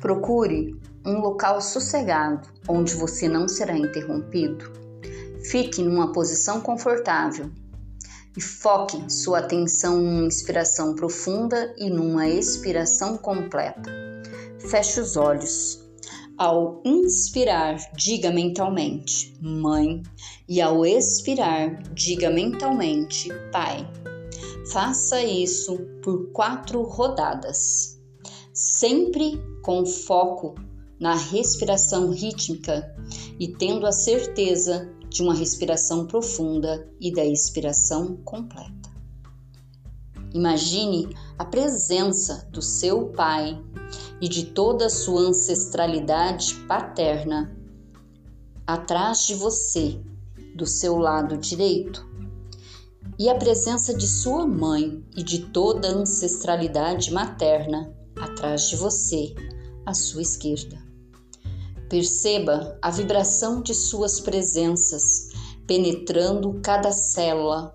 Procure um local sossegado onde você não será interrompido. Fique numa posição confortável e foque sua atenção numa inspiração profunda e numa expiração completa. Feche os olhos. Ao inspirar, diga mentalmente Mãe, e ao expirar, diga mentalmente Pai. Faça isso por quatro rodadas, sempre com foco na respiração rítmica e tendo a certeza de uma respiração profunda e da expiração completa. Imagine a presença do seu pai e de toda a sua ancestralidade paterna atrás de você, do seu lado direito, e a presença de sua mãe e de toda a ancestralidade materna atrás de você, à sua esquerda. Perceba a vibração de suas presenças penetrando cada célula,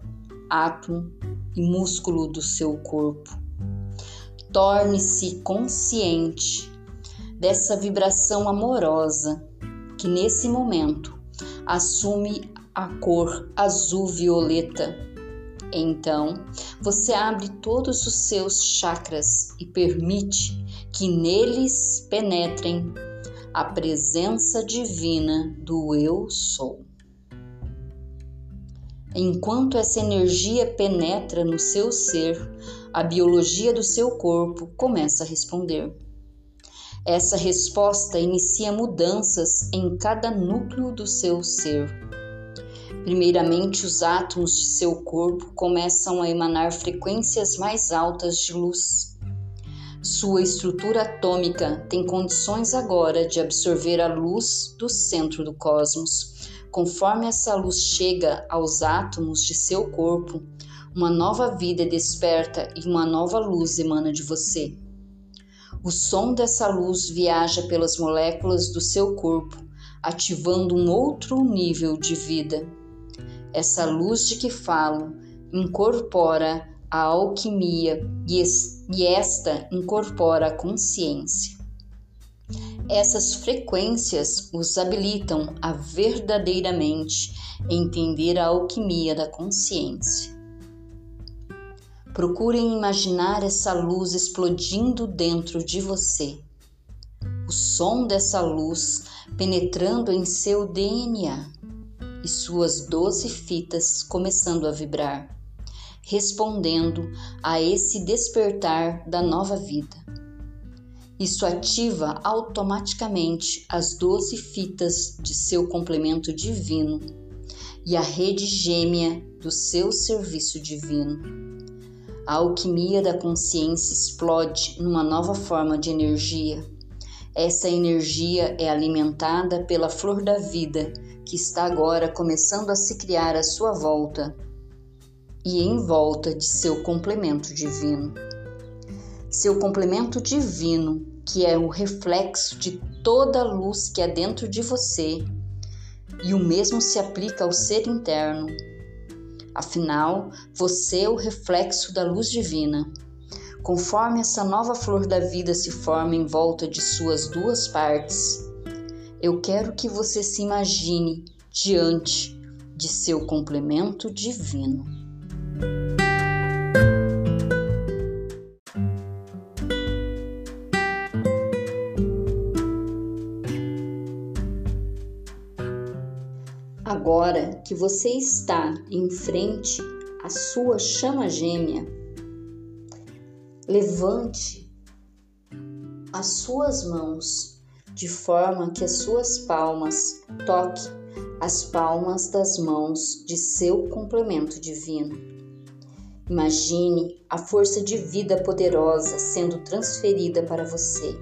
átomo e músculo do seu corpo. Torne-se consciente dessa vibração amorosa que nesse momento assume a cor azul-violeta. Então, você abre todos os seus chakras e permite que neles penetrem a presença divina do Eu Sou. Enquanto essa energia penetra no seu ser, a biologia do seu corpo começa a responder. Essa resposta inicia mudanças em cada núcleo do seu ser. Primeiramente, os átomos de seu corpo começam a emanar frequências mais altas de luz. Sua estrutura atômica tem condições agora de absorver a luz do centro do cosmos. Conforme essa luz chega aos átomos de seu corpo, uma nova vida é desperta e uma nova luz emana de você. O som dessa luz viaja pelas moléculas do seu corpo, ativando um outro nível de vida. Essa luz de que falo incorpora a alquimia e esta incorpora a consciência. Essas frequências os habilitam a verdadeiramente entender a alquimia da consciência. Procurem imaginar essa luz explodindo dentro de você. O som dessa luz penetrando em seu DNA e suas doze fitas começando a vibrar respondendo a esse despertar da nova vida. Isso ativa automaticamente as doze fitas de seu complemento divino e a rede gêmea do seu serviço divino. A alquimia da consciência explode numa nova forma de energia. Essa energia é alimentada pela flor da vida que está agora começando a se criar à sua volta e em volta de seu complemento divino. Seu complemento divino, que é o reflexo de toda a luz que há dentro de você, e o mesmo se aplica ao ser interno. Afinal, você é o reflexo da luz divina. Conforme essa nova flor da vida se forma em volta de suas duas partes, eu quero que você se imagine diante de seu complemento divino. Agora que você está em frente à sua chama gêmea, levante as suas mãos de forma que as suas palmas toquem as palmas das mãos de seu complemento divino. Imagine a força de vida poderosa sendo transferida para você,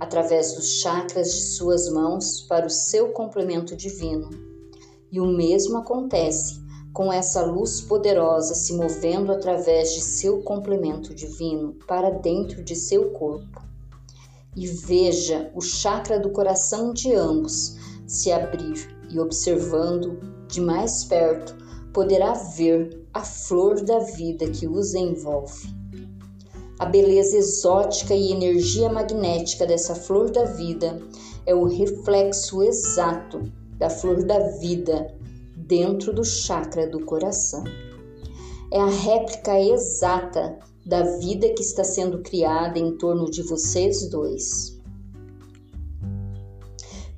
através dos chakras de suas mãos para o seu complemento divino. E o mesmo acontece com essa luz poderosa se movendo através de seu complemento divino para dentro de seu corpo. E veja o chakra do coração de ambos se abrir e observando de mais perto poderá ver a flor da vida que os envolve. A beleza exótica e energia magnética dessa flor da vida é o reflexo exato da flor da vida dentro do chakra do coração. É a réplica exata da vida que está sendo criada em torno de vocês dois.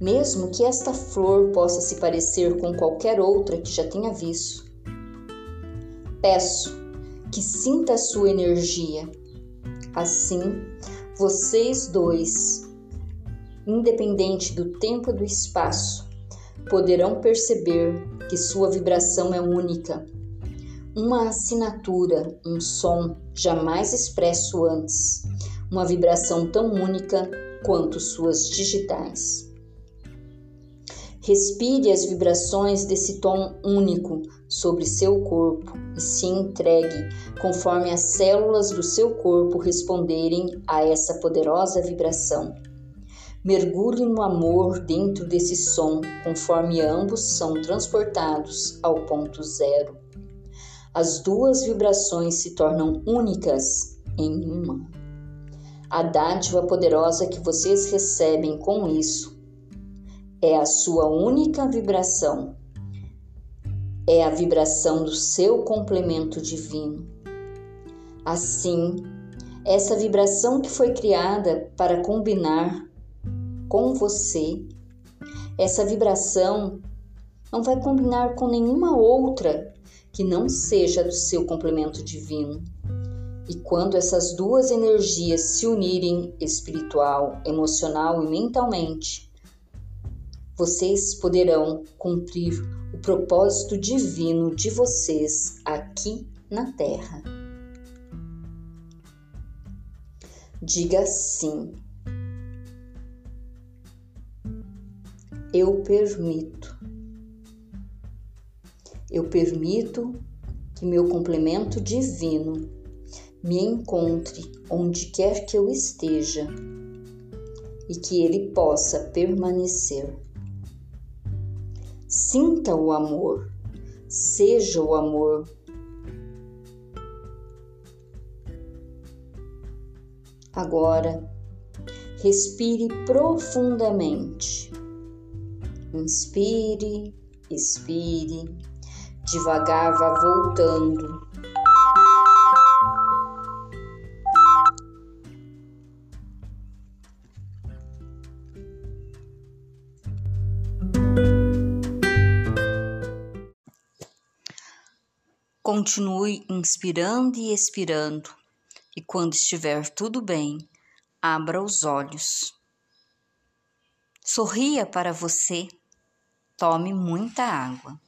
Mesmo que esta flor possa se parecer com qualquer outra que já tenha visto, peço que sinta a sua energia Assim, vocês dois, independente do tempo e do espaço, poderão perceber que sua vibração é única. Uma assinatura, um som jamais expresso antes, uma vibração tão única quanto suas digitais. Respire as vibrações desse tom único sobre seu corpo e se entregue conforme as células do seu corpo responderem a essa poderosa vibração. Mergulhe no amor dentro desse som, conforme ambos são transportados ao ponto zero. As duas vibrações se tornam únicas em uma. A dádiva poderosa que vocês recebem com isso é a sua única vibração. É a vibração do seu complemento divino. Assim, essa vibração que foi criada para combinar com você, essa vibração não vai combinar com nenhuma outra que não seja do seu complemento divino. E quando essas duas energias se unirem espiritual, emocional e mentalmente, vocês poderão cumprir o propósito divino de vocês aqui na Terra. Diga sim. Eu permito. Eu permito que meu complemento divino me encontre onde quer que eu esteja e que ele possa permanecer. Sinta o amor, seja o amor. Agora, respire profundamente. Inspire, expire, devagar vá voltando Continue inspirando e expirando, e quando estiver tudo bem, abra os olhos. Sorria para você, tome muita água.